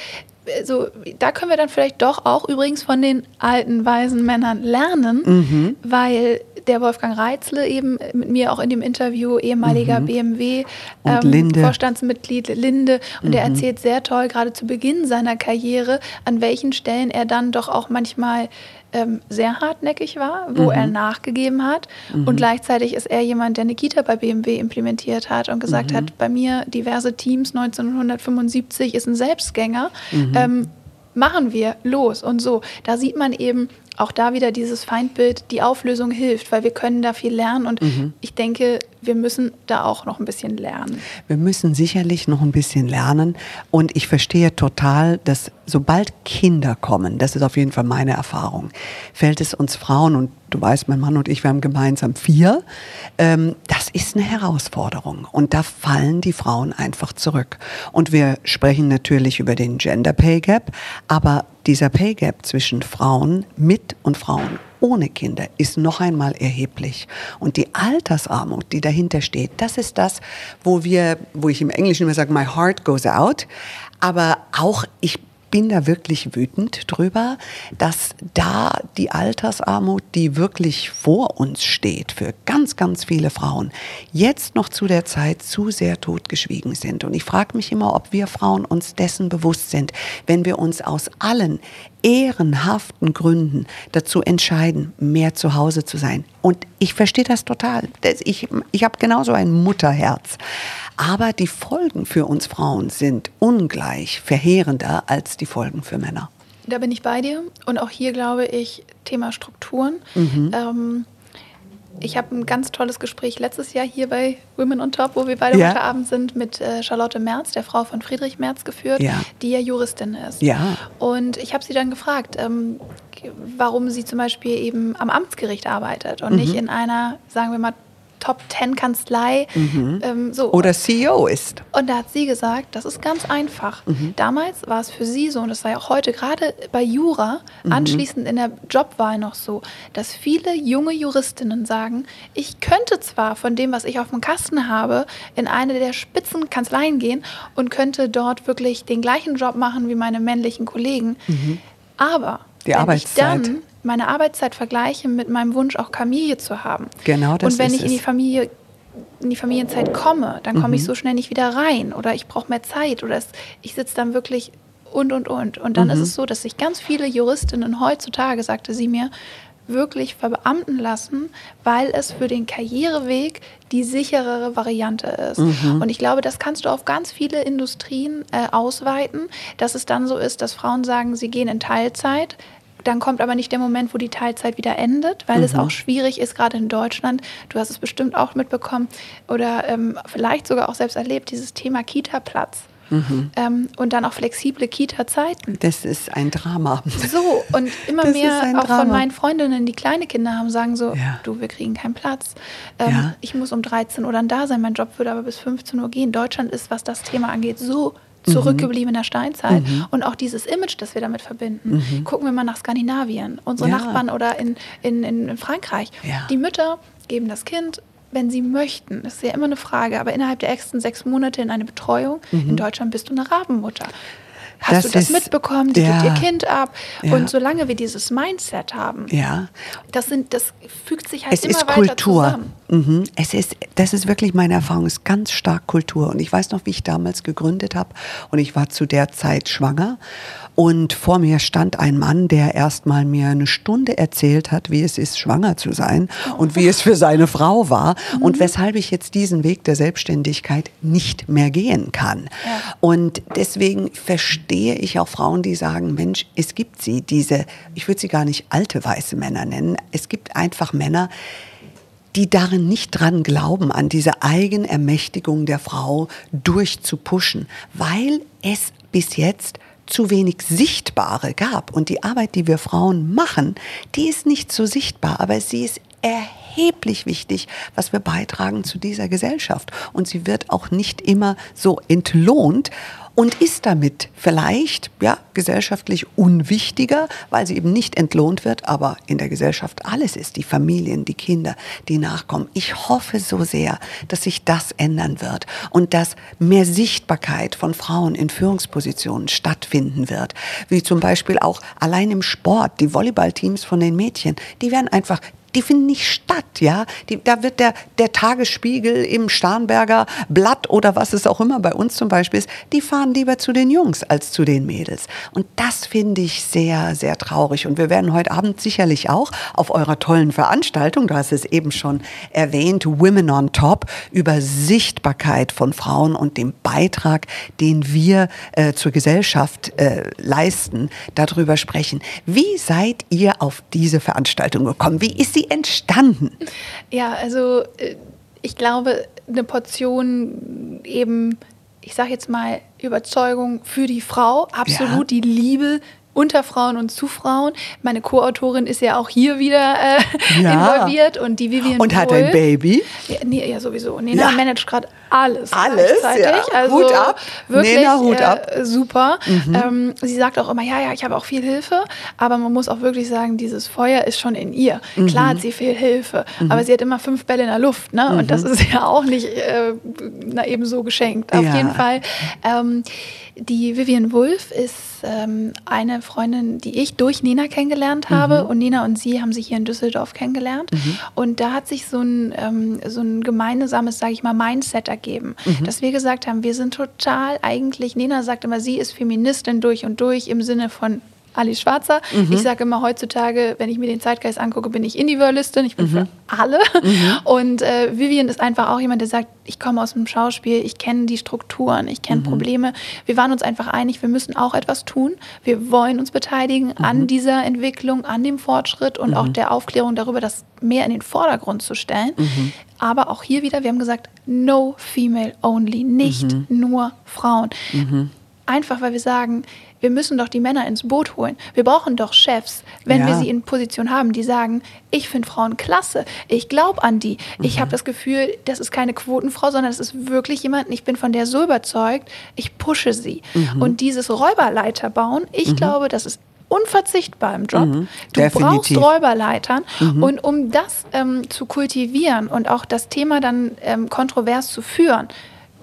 äh, so, da können wir dann vielleicht doch auch übrigens von den alten, weisen Männern lernen, Mhm. weil der Wolfgang Reitzle eben mit mir auch in dem Interview, ehemaliger BMW Mhm. Und Linde. Vorstandsmitglied Linde, und Mhm. er erzählt sehr toll, gerade zu Beginn seiner Karriere, an welchen Stellen er dann doch auch manchmal ähm, sehr hartnäckig war, wo Mhm. er nachgegeben hat. Und gleichzeitig ist er jemand, der eine Kita bei BMW implementiert hat und gesagt Mhm. hat, bei mir diverse Teams 1975 ist ein Selbstgänger. Mhm. Ähm, machen wir los und so. Da sieht man eben auch da wieder dieses Feindbild, die Auflösung hilft, weil wir können da viel lernen und Mhm. ich denke, wir müssen da auch noch ein bisschen lernen. Wir müssen sicherlich noch ein bisschen lernen. Und ich verstehe total, dass sobald Kinder kommen, das ist auf jeden Fall meine Erfahrung, fällt es uns Frauen, und du weißt, mein Mann und ich, wir haben gemeinsam vier, ähm, das ist eine Herausforderung. Und da fallen die Frauen einfach zurück. Und wir sprechen natürlich über den Gender Pay Gap, aber dieser Pay Gap zwischen Frauen mit und Frauen ohne Kinder ist noch einmal erheblich. Und die Altersarmut, die dahinter steht, das ist das, wo wir, wo ich im Englischen immer sage, my heart goes out. Aber auch ich bin da wirklich wütend drüber, dass da die Altersarmut, die wirklich vor uns steht, für ganz, ganz viele Frauen, jetzt noch zu der Zeit zu sehr totgeschwiegen sind. Und ich frage mich immer, ob wir Frauen uns dessen bewusst sind, wenn wir uns aus allen ehrenhaften Gründen dazu entscheiden, mehr zu Hause zu sein. Und ich verstehe das total. Ich, ich habe genauso ein Mutterherz. Aber die Folgen für uns Frauen sind ungleich verheerender als die Folgen für Männer. Da bin ich bei dir. Und auch hier glaube ich, Thema Strukturen. Mhm. Ähm, ich habe ein ganz tolles Gespräch letztes Jahr hier bei Women on Top, wo wir beide Ja. heute Abend sind, mit äh, Charlotte Merz, der Frau von Friedrich Merz, geführt, Ja. die ja Juristin ist. Ja. Und ich habe sie dann gefragt, ähm, warum sie zum Beispiel eben am Amtsgericht arbeitet und nicht Mhm. in einer, sagen wir mal, Top-10-Kanzlei. Ähm, so. Mhm. Oder CEO ist. Und da hat sie gesagt, das ist ganz einfach. Damals war es für sie so, und das sei auch heute gerade bei Jura, anschließend in der Jobwahl noch so, dass viele junge Juristinnen sagen, ich könnte zwar von dem, was ich auf dem Kasten habe, in eine der Spitzenkanzleien gehen und könnte dort wirklich den gleichen Job machen wie meine männlichen Kollegen, aber Die wenn Arbeitszeit. ich dann meine Arbeitszeit vergleiche mit meinem Wunsch, auch Familie zu haben. Genau das Und wenn ist ich in die. Familie in die Familienzeit komme, dann komme Mhm. ich so schnell nicht wieder rein oder ich brauche mehr Zeit oder es, ich sitze dann wirklich und und und. Und dann ist Mhm. es so, dass sich ganz viele Juristinnen heutzutage, sagte sie mir, wirklich verbeamten lassen, weil es für den Karriereweg die sicherere Variante ist. Mhm. Und ich glaube, das kannst du auf ganz viele Industrien äh, ausweiten, dass es dann so ist, dass Frauen sagen, sie gehen in Teilzeit, dann kommt aber nicht der Moment, wo die Teilzeit wieder endet, weil Mhm. es auch schwierig ist, gerade in Deutschland. Du hast es bestimmt auch mitbekommen oder ähm, vielleicht sogar auch selbst erlebt, dieses Thema Kita-Platz. Mhm. Ähm, und dann auch flexible Kita-Zeiten. Das ist ein Drama. So, und immer Das mehr auch Drama. von meinen Freundinnen, die kleine Kinder haben, sagen so, Ja. du, wir kriegen keinen Platz. Ähm, Ja. Ich muss um 13 Uhr dann da sein, mein Job würde aber bis 15 Uhr gehen. Deutschland ist, was das Thema angeht, so Mhm. zurückgeblieben in der Steinzeit. Und auch dieses Image, das wir damit verbinden. Gucken wir mal nach Skandinavien, unsere Mhm. Ja. Nachbarn oder in, in, in, Frankreich. Ja. Die Mütter geben das Kind wenn sie möchten, das ist ja immer eine Frage, aber innerhalb der ersten sechs Monate in eine Betreuung, in Deutschland bist du eine Rabenmutter. Hast. Das du das ist- mitbekommen? Die ja. gibt ihr Kind ab. Ja. Und solange wir dieses Mindset haben, Ja. das, sind, das fügt sich halt Es immer ist weiter Kultur. zusammen. Mhm. Es ist, das ist wirklich meine Erfahrung, es ist ganz stark Kultur. Und ich weiß noch, wie ich damals gegründet habe und ich war zu der Zeit schwanger. Und vor mir stand ein Mann, der erst mal mir eine Stunde erzählt hat, wie es ist, schwanger zu sein und wie es für seine Frau war und weshalb ich jetzt diesen Weg der Selbstständigkeit nicht mehr gehen kann. Ja. Und deswegen verstehe ich auch Frauen, die sagen, Mensch, es gibt sie, diese, ich würde sie gar nicht alte weiße Männer nennen, es gibt einfach Männer, die darin nicht dran glauben, an diese Eigenermächtigung der Frau durchzupushen, weil es bis jetzt zu wenig Sichtbare gab. Und die Arbeit, die wir Frauen machen, die ist nicht so sichtbar, aber sie ist erheblich wichtig, was wir beitragen zu dieser Gesellschaft. Und sie wird auch nicht immer so entlohnt und ist damit vielleicht ja, gesellschaftlich unwichtiger, weil sie eben nicht entlohnt wird, aber in der Gesellschaft alles ist, die Familien, die Kinder, die nachkommen. Ich hoffe so sehr, dass sich das ändern wird und dass mehr Sichtbarkeit von Frauen in Führungspositionen stattfinden wird, wie zum Beispiel auch allein im Sport, die Volleyballteams von den Mädchen, die werden einfach die finden nicht statt, ja. Die, da wird der, der Tagesspiegel im Starnberger Blatt oder was es auch immer bei uns zum Beispiel ist, die fahren lieber zu den Jungs als zu den Mädels. Und das finde ich sehr, sehr traurig. Und wir werden heute Abend sicherlich auch auf eurer tollen Veranstaltung, du hast es eben schon erwähnt, Women on Top, über Sichtbarkeit von Frauen und dem Beitrag, den wir äh, zur Gesellschaft äh, leisten, darüber sprechen. Wie seid ihr auf diese Veranstaltung gekommen? Wie ist sie entstanden? Ja, also äh, ich glaube, eine Portion eben, ich sage jetzt mal, Überzeugung für die Frau, absolut die Liebe unter Frauen und zu Frauen. Meine Co-Autorin ist ja auch hier wieder äh, Ja. involviert und die Vivian Und hat ein Baby? Ja, nee, ja sowieso. Nena Ja. managt gerade alles. Alles, gleichzeitig. ja. Also Hut ab. Wirklich, Nena, Hut äh, ab. Mhm. Super. Ähm, sie sagt auch immer, ja, ja, ich habe auch viel Hilfe, aber man muss auch wirklich sagen, dieses Feuer ist schon in ihr. Mhm. Klar hat sie viel Hilfe, aber sie hat immer fünf Bälle in der Luft, ne? Und das ist ja auch nicht äh, na, eben so geschenkt. Auf jeden Fall. Ähm, die Vivian Wulff ist ähm, eine Freundin, die ich durch Nina kennengelernt habe. Und Nina und sie haben sich hier in Düsseldorf kennengelernt. Und da hat sich so ein, ähm, so ein gemeinsames, sage ich mal, Mindset ergeben. Dass wir gesagt haben, wir sind total eigentlich, Nina sagt immer, sie ist Feministin durch und durch im Sinne von Alice Schwarzer. Ich sage immer heutzutage, wenn ich mir den Zeitgeist angucke, bin ich Individualistin, ich bin für alle. Und äh, Vivian ist einfach auch jemand, der sagt, ich komme aus dem Schauspiel, ich kenne die Strukturen, ich kenne Probleme. Wir waren uns einfach einig, wir müssen auch etwas tun. Wir wollen uns beteiligen an dieser Entwicklung, an dem Fortschritt und auch der Aufklärung darüber, das mehr in den Vordergrund zu stellen. Aber auch hier wieder, wir haben gesagt, no female only, nicht nur Frauen. Einfach weil wir sagen, wir müssen doch die Männer ins Boot holen. Wir brauchen doch Chefs, wenn Ja. wir sie in Position haben, die sagen, ich finde Frauen klasse, ich glaube an die. Mhm. Ich habe das Gefühl, das ist keine Quotenfrau, sondern es ist wirklich jemand, ich bin von der so überzeugt, ich pushe sie. Mhm. Und dieses Räuberleiter bauen, ich glaube, das ist unverzichtbar im Job. Du Mhm. Definitiv. brauchst Räuberleitern. Und um das ähm, zu kultivieren und auch das Thema dann ähm, kontrovers zu führen,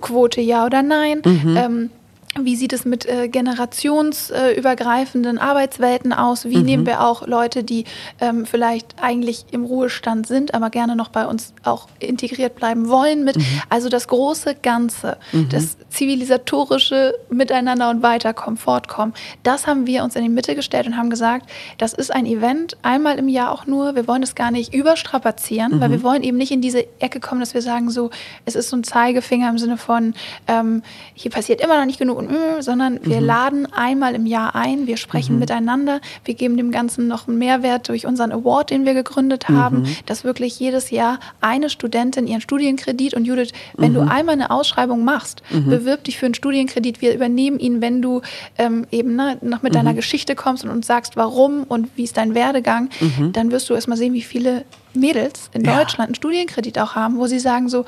Quote ja oder nein, ähm, wie sieht es mit äh, generationsübergreifenden Arbeitswelten aus? Wie nehmen wir auch Leute, die ähm, vielleicht eigentlich im Ruhestand sind, aber gerne noch bei uns auch integriert bleiben wollen mit? Also das große Ganze, das zivilisatorische Miteinander und Weiterkommen, Fortkommen, das haben wir uns in die Mitte gestellt und haben gesagt, das ist ein Event, einmal im Jahr auch nur. Wir wollen es gar nicht überstrapazieren, weil wir wollen eben nicht in diese Ecke kommen, dass wir sagen, so, es ist so ein Zeigefinger im Sinne von, ähm, hier passiert immer noch nicht genug und äh, sondern wir laden einmal im Jahr ein, wir sprechen miteinander, wir geben dem Ganzen noch einen Mehrwert durch unseren Award, den wir gegründet haben, dass wirklich jedes Jahr eine Studentin ihren Studienkredit und Judith, wenn du einmal eine Ausschreibung machst, bewirb dich für einen Studienkredit, wir übernehmen ihn, wenn du ähm, eben ne, noch mit deiner Geschichte kommst und uns sagst, warum und wie ist dein Werdegang, dann wirst du erstmal sehen, wie viele Mädels in Ja. Deutschland einen Studienkredit auch haben, wo sie sagen so,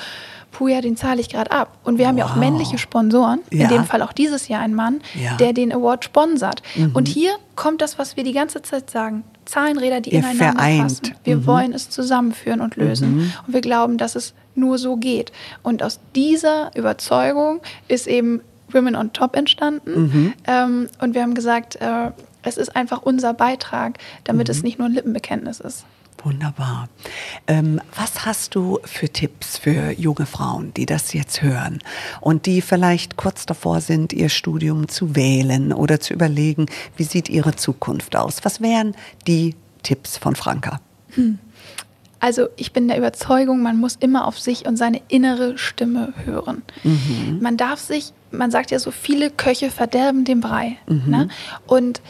puh, ja, den zahle ich gerade ab. Und wir haben ja auch männliche Sponsoren, Ja. in dem Fall auch dieses Jahr ein Mann, Ja. der den Award sponsert. Und hier kommt das, was wir die ganze Zeit sagen. Zahlenräder, die Ihr ineinander vereint. passen. Wir wollen es zusammenführen und lösen. Und wir glauben, dass es nur so geht. Und aus dieser Überzeugung ist eben Women on Top entstanden. Ähm, und wir haben gesagt, äh, es ist einfach unser Beitrag, damit es nicht nur ein Lippenbekenntnis ist. Wunderbar. Ähm, was hast du für Tipps für junge Frauen, die das jetzt hören und die vielleicht kurz davor sind, ihr Studium zu wählen oder zu überlegen, wie sieht ihre Zukunft aus? Was wären die Tipps von Franka? Also ich bin der Überzeugung, man muss immer auf sich und seine innere Stimme hören. Man darf sich, man sagt ja so, viele Köche verderben den Brei. Ne? Und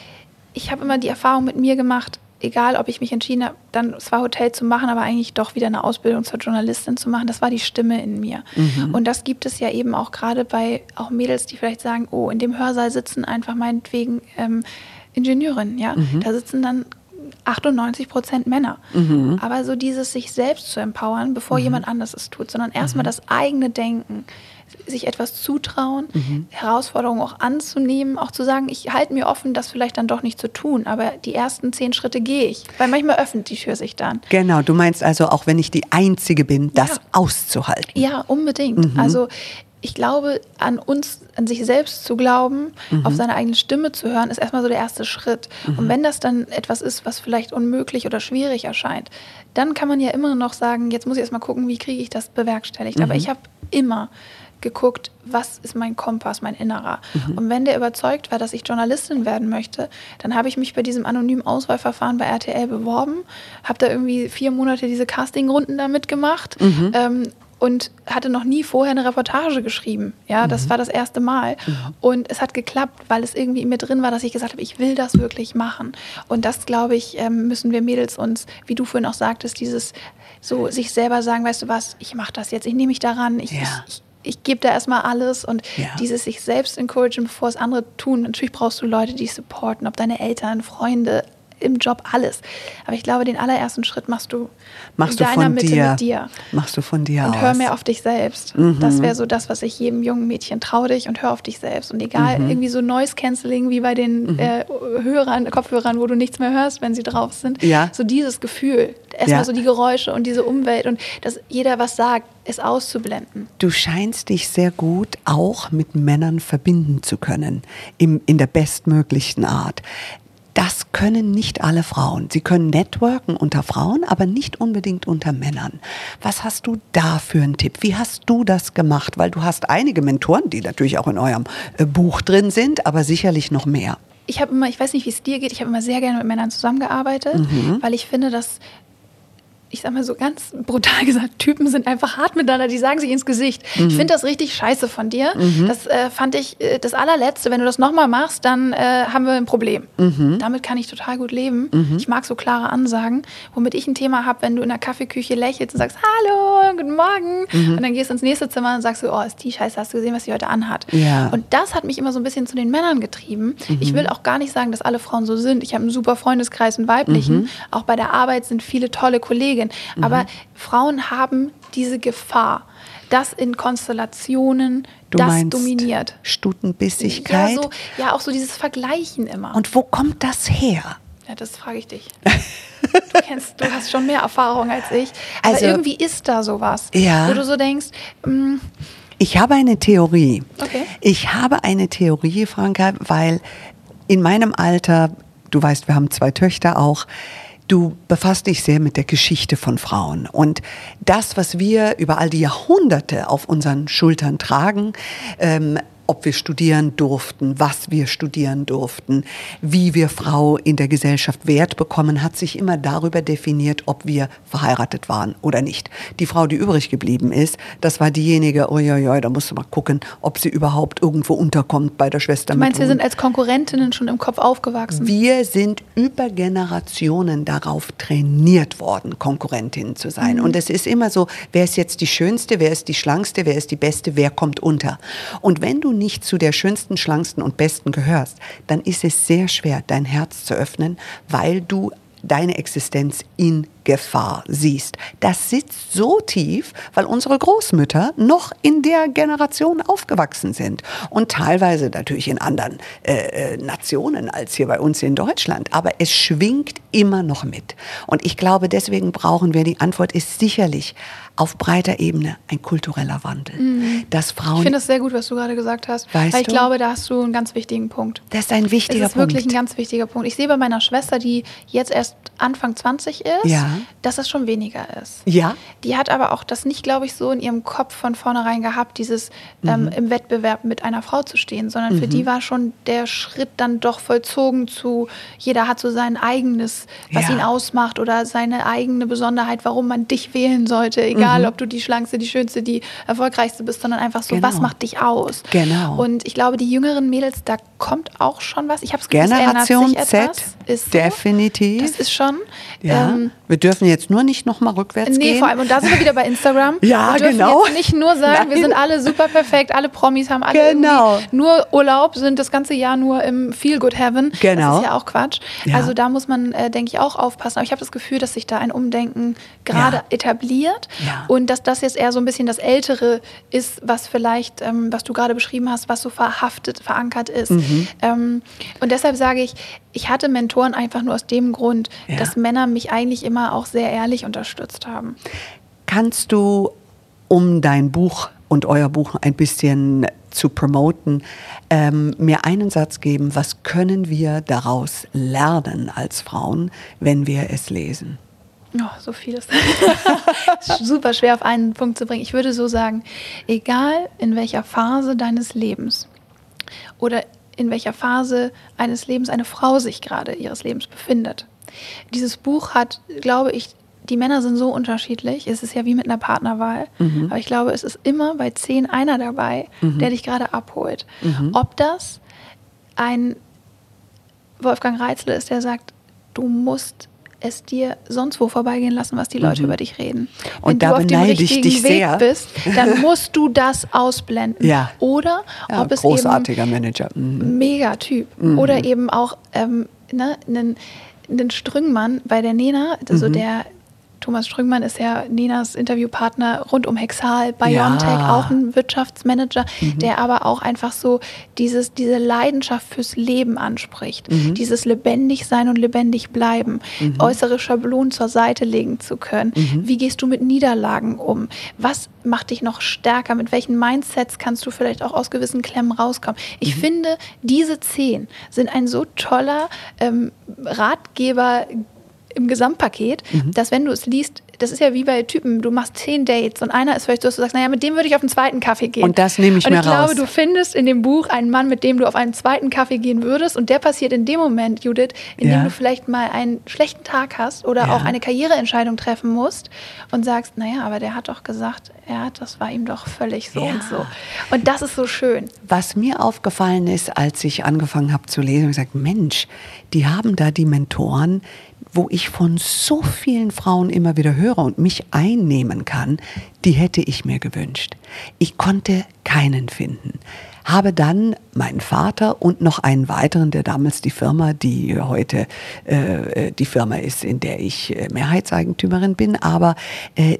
ich habe immer die Erfahrung mit mir gemacht, egal ob ich mich entschieden habe, dann zwar Hotel zu machen, aber eigentlich doch wieder eine Ausbildung zur Journalistin zu machen, das war die Stimme in mir. Und das gibt es ja eben auch gerade bei auch Mädels, die vielleicht sagen, oh, in dem Hörsaal sitzen einfach meinetwegen ähm, Ingenieurinnen, ja. Da sitzen dann 98 Prozent Männer. Aber so dieses sich selbst zu empowern, bevor jemand anderes es tut, sondern erstmal das eigene Denken, sich etwas zutrauen, Herausforderungen auch anzunehmen, auch zu sagen, ich halte mir offen, das vielleicht dann doch nicht zu tun, aber die ersten zehn Schritte gehe ich, weil manchmal öffnet die Tür sich dann. Genau, du meinst also, auch wenn ich die Einzige bin, das Ja. auszuhalten. Ja, unbedingt. Also ich glaube, an uns, an sich selbst zu glauben, auf seine eigene Stimme zu hören, ist erstmal so der erste Schritt. Und wenn das dann etwas ist, was vielleicht unmöglich oder schwierig erscheint, dann kann man ja immer noch sagen, jetzt muss ich erstmal gucken, wie kriege ich das bewerkstelligt. Aber ich habe immer geguckt, was ist mein Kompass, mein Innerer. Und wenn der überzeugt war, dass ich Journalistin werden möchte, dann habe ich mich bei diesem anonymen Auswahlverfahren bei RTL beworben, habe da irgendwie vier Monate diese Castingrunden da mitgemacht ähm, und hatte noch nie vorher eine Reportage geschrieben. Ja, das war das erste Mal. Und es hat geklappt, weil es irgendwie in mir drin war, dass ich gesagt habe, ich will das wirklich machen. Und das, glaube ich, ähm, müssen wir Mädels uns, wie du vorhin auch sagtest, dieses so sich selber sagen, weißt du was, ich mache das jetzt, ich nehme mich daran, ich, Ja. ich, ich ich gebe da erstmal alles und Ja. dieses sich selbst encouragen, bevor es andere tun. Natürlich brauchst du Leute, die supporten, ob deine Eltern, Freunde, im Job, alles. Aber ich glaube, den allerersten Schritt machst du Machst in du deiner von Mitte dir, mit dir. Machst du von dir Und aus. hör mehr auf dich selbst. Das wäre so das, was ich jedem jungen Mädchen trau dich und hör auf dich selbst. Und egal, irgendwie so Noise Cancelling wie bei den äh, Hörern, Kopfhörern, wo du nichts mehr hörst, wenn sie drauf sind. Ja. So dieses Gefühl. Erstmal Ja. so die Geräusche und diese Umwelt und dass jeder was sagt, es auszublenden. Du scheinst dich sehr gut auch mit Männern verbinden zu können, im, in der bestmöglichen Art. Das können nicht alle Frauen. Sie können networken unter Frauen, aber nicht unbedingt unter Männern. Was hast du da für einen Tipp? Wie hast du das gemacht? Weil du hast einige Mentoren, die natürlich auch in eurem äh, Buch drin sind, aber sicherlich noch mehr. ich habe immer, ich weiß nicht, wie es dir geht, ich habe immer sehr gerne mit Männern zusammengearbeitet, weil ich finde, dass ich sag mal so ganz brutal gesagt, Typen sind einfach hart miteinander, die sagen sich ins Gesicht. Ich finde das richtig scheiße von dir. Das äh, fand ich äh, das allerletzte. Wenn du das nochmal machst, dann äh, haben wir ein Problem. Damit kann ich total gut leben. Ich mag so klare Ansagen, womit ich ein Thema habe, wenn du in der Kaffeeküche lächelst und sagst, hallo, guten Morgen. Und dann gehst du ins nächste Zimmer und sagst so, oh, ist die scheiße, hast du gesehen, was sie heute anhat? Ja. Und das hat mich immer so ein bisschen zu den Männern getrieben. Ich will auch gar nicht sagen, dass alle Frauen so sind. Ich habe einen super Freundeskreis, einen weiblichen. Auch bei der Arbeit sind viele tolle Kolleginnen. Aber Frauen haben diese Gefahr, dass in Konstellationen Du das meinst dominiert. Stutenbissigkeit. Ja, so, ja, auch so dieses Vergleichen immer. Und wo kommt das her? ja, das frage ich dich. Du kennst, du hast schon mehr Erfahrung als ich. Aber Also- irgendwie ist da sowas, Ja. wo du so denkst, mm, Ich habe eine Theorie. Okay. Ich habe eine Theorie, Franka, weil in meinem Alter, du weißt, wir haben zwei Töchter auch, du befasst dich sehr mit der Geschichte von Frauen. Und das, was wir über all die Jahrhunderte auf unseren Schultern tragen, ähm, ob wir studieren durften, was wir studieren durften, wie wir Frau in der Gesellschaft Wert bekommen, hat sich immer darüber definiert, ob wir verheiratet waren oder nicht. Die Frau, die übrig geblieben ist, das war diejenige, oh ja, da musst du mal gucken, ob sie überhaupt irgendwo unterkommt bei der Schwester. Du meinst, wir sind als Konkurrentinnen schon im Kopf aufgewachsen? Wir sind über Generationen darauf trainiert worden, Konkurrentinnen zu sein. Mhm. Und es ist immer so, wer ist jetzt die Schönste, wer ist die Schlankste, wer ist die Beste, wer kommt unter. Und wenn du nicht zu der schönsten, schlanksten und besten gehörst, dann ist es sehr schwer, dein Herz zu öffnen, weil du deine Existenz in Gefahr siehst. Das sitzt so tief, weil unsere Großmütter noch in der Generation aufgewachsen sind und teilweise natürlich in anderen äh, äh, Nationen als hier bei uns in Deutschland. Aber es schwingt immer noch mit. Und ich glaube, deswegen brauchen wir, die Antwort ist sicherlich auf breiter Ebene ein kultureller Wandel. Mhm. Dass Frauen ich finde das sehr gut, was du gerade gesagt hast. Weißt weil ich du? glaube, da hast du einen ganz wichtigen Punkt. Das ist ein wichtiger Punkt. Das ist wirklich ein ganz wichtiger Punkt. Ich sehe bei meiner Schwester, die jetzt erst Anfang 20 ist, ja. Dass das schon weniger ist. Ja. Die hat aber auch das nicht, glaube ich, so in ihrem Kopf von vornherein gehabt, dieses ähm, mhm. im Wettbewerb mit einer Frau zu stehen, sondern mhm. für die war schon der Schritt dann doch vollzogen zu, jeder hat so sein eigenes, was ja. ihn ausmacht oder seine eigene Besonderheit, warum man dich wählen sollte, egal mhm. ob du die schlankste, die schönste, die erfolgreichste bist, sondern einfach so, genau. was macht dich aus? Genau. Und ich glaube, die jüngeren Mädels, da kommt auch schon was. Ich habe es Generation Z, ist so. definitiv. Das ist schon. Ja. Ähm, wir dürfen jetzt nur nicht noch mal rückwärts nee, gehen. Nee, vor allem, und da sind wir wieder bei Instagram. ja, wir dürfen genau. Jetzt nicht nur sagen, Nein. wir sind alle super perfekt, alle Promis haben alle genau. nur Urlaub, sind das ganze Jahr nur im Feel Good Heaven. Genau. Das ist ja auch Quatsch. Ja. Also da muss man, äh, denke ich, auch aufpassen. Aber ich habe das Gefühl, dass sich da ein Umdenken gerade ja. etabliert ja. und dass das jetzt eher so ein bisschen das Ältere ist, was vielleicht, ähm, was du gerade beschrieben hast, was so verhaftet, verankert ist. Mhm. Ähm, und deshalb sage ich, ich hatte Mentoren einfach nur aus dem Grund, ja. dass Männer mich eigentlich immer auch sehr ehrlich unterstützt haben. Kannst du, um dein Buch und euer Buch ein bisschen zu promoten, ähm, mir einen Satz geben, was können wir daraus lernen als Frauen, wenn wir es lesen? Oh, so vieles. super schwer auf einen Punkt zu bringen. Ich würde so sagen, egal in welcher Phase deines Lebens oder in welcher Phase eines Lebens eine Frau sich gerade ihres Lebens befindet. Dieses Buch hat, glaube ich, die Männer sind so unterschiedlich. Es ist ja wie mit einer Partnerwahl. Mhm. Aber ich glaube, es ist immer bei zehn einer dabei, mhm. der dich gerade abholt. Mhm. Ob das ein Wolfgang Reitzle ist, der sagt, du musst es dir sonst wo vorbeigehen lassen, was die Leute mhm. über dich reden. Und Wenn da du auf dem richtigen Weg sehr. bist, dann musst du das ausblenden. Ja. Oder ja, ob es großartiger eben Manager. Mhm. Mega Typ. Mhm. Oder eben auch ähm, ne, einen, einen Strüngmann bei der Nena, also mhm. der Thomas Strüngmann ist ja Ninas Interviewpartner rund um Hexal, Biontech, ja. auch ein Wirtschaftsmanager, mhm. der aber auch einfach so dieses, diese Leidenschaft fürs Leben anspricht. Mhm. Dieses lebendig sein und lebendig bleiben, mhm. äußere Schablonen zur Seite legen zu können. Mhm. Wie gehst du mit Niederlagen um? Was macht dich noch stärker? Mit welchen Mindsets kannst du vielleicht auch aus gewissen Klemmen rauskommen? Ich mhm. finde, diese zehn sind ein so toller ähm, Ratgeber im Gesamtpaket, mhm. dass wenn du es liest, das ist ja wie bei Typen, du machst zehn Dates und einer ist vielleicht so, dass du sagst, naja, mit dem würde ich auf einen zweiten Kaffee gehen. Und das nehme ich und mir raus. Und ich glaube, du findest in dem Buch einen Mann, mit dem du auf einen zweiten Kaffee gehen würdest und der passiert in dem Moment, Judith, in ja. dem du vielleicht mal einen schlechten Tag hast oder ja. auch eine Karriereentscheidung treffen musst und sagst, naja, aber der hat doch gesagt, ja, das war ihm doch völlig so ja. und so. Und das ist so schön. Was mir aufgefallen ist, als ich angefangen habe zu lesen, ich gesagt, Mensch, die haben da die Mentoren, wo ich von so vielen Frauen immer wieder höre und mich einnehmen kann, die hätte ich mir gewünscht. Ich konnte keinen finden. Habe dann meinen Vater und noch einen weiteren, der damals die Firma, die heute äh, die Firma ist, in der ich äh, Mehrheitseigentümerin bin, aber äh,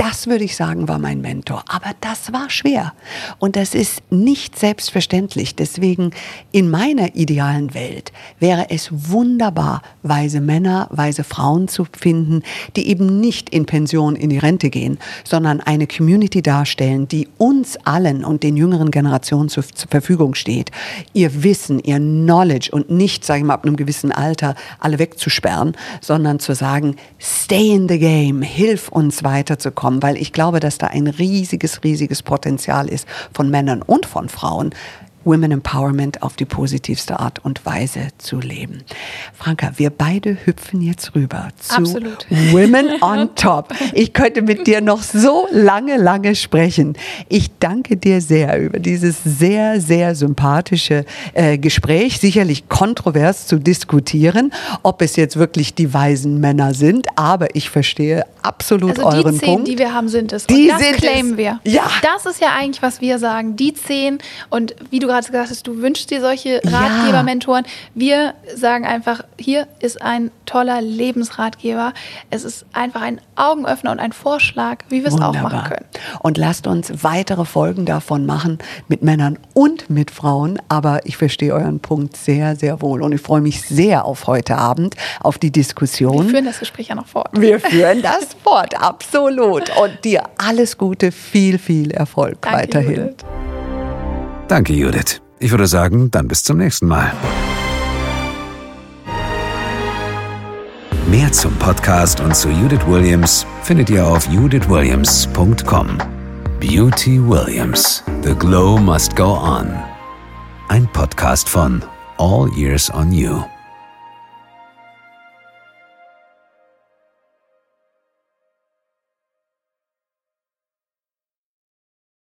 das würde ich sagen, war mein Mentor. Aber das war schwer. Und das ist nicht selbstverständlich. Deswegen in meiner idealen Welt wäre es wunderbar, weise Männer, weise Frauen zu finden, die eben nicht in Pension in die Rente gehen, sondern eine Community darstellen, die uns allen und den jüngeren Generationen zur, zur Verfügung steht. Ihr Wissen, ihr Knowledge und nicht, sage ich mal, ab einem gewissen Alter alle wegzusperren, sondern zu sagen, stay in the game, hilf uns weiterzukommen bekommen, weil ich glaube, dass da ein riesiges, riesiges Potenzial ist von Männern und von Frauen, Women Empowerment auf die positivste Art und Weise zu leben. Franka, wir beide hüpfen jetzt rüber zu Absolut. Women on Top. Ich könnte mit dir noch so lange, lange sprechen. Ich danke dir sehr über dieses sehr, sehr sympathische äh, Gespräch. Sicherlich kontrovers zu diskutieren, ob es jetzt wirklich die weisen Männer sind, aber ich verstehe absolut Also die euren zehn, Punkt. die wir haben, sind es. Die und das sind claimen es. wir. Ja. Das ist ja eigentlich, was wir sagen. Die zehn. Und wie du gerade gesagt hast, du wünschst dir solche. Ratgeber, Mentoren. Wir sagen einfach, hier ist ein toller Lebensratgeber. Es ist einfach ein Augenöffner und ein Vorschlag, wie wir es auch machen können. Und lasst uns weitere Folgen davon machen mit Männern und mit Frauen. Aber ich verstehe euren Punkt sehr, sehr wohl. Und ich freue mich sehr auf heute Abend, auf die Wir Diskussion. führen das Gespräch ja noch fort. Wir führen das fort, absolut. Und dir alles Gute, viel, viel Erfolg Danke, weiterhin. Judith. Danke, Judith. Ich würde sagen, dann bis zum nächsten Mal. Mehr zum Podcast und zu Judith Williams findet ihr auf judithwilliams.com. Beauty Williams. The Glow Must Go On. Ein Podcast von All Years on You.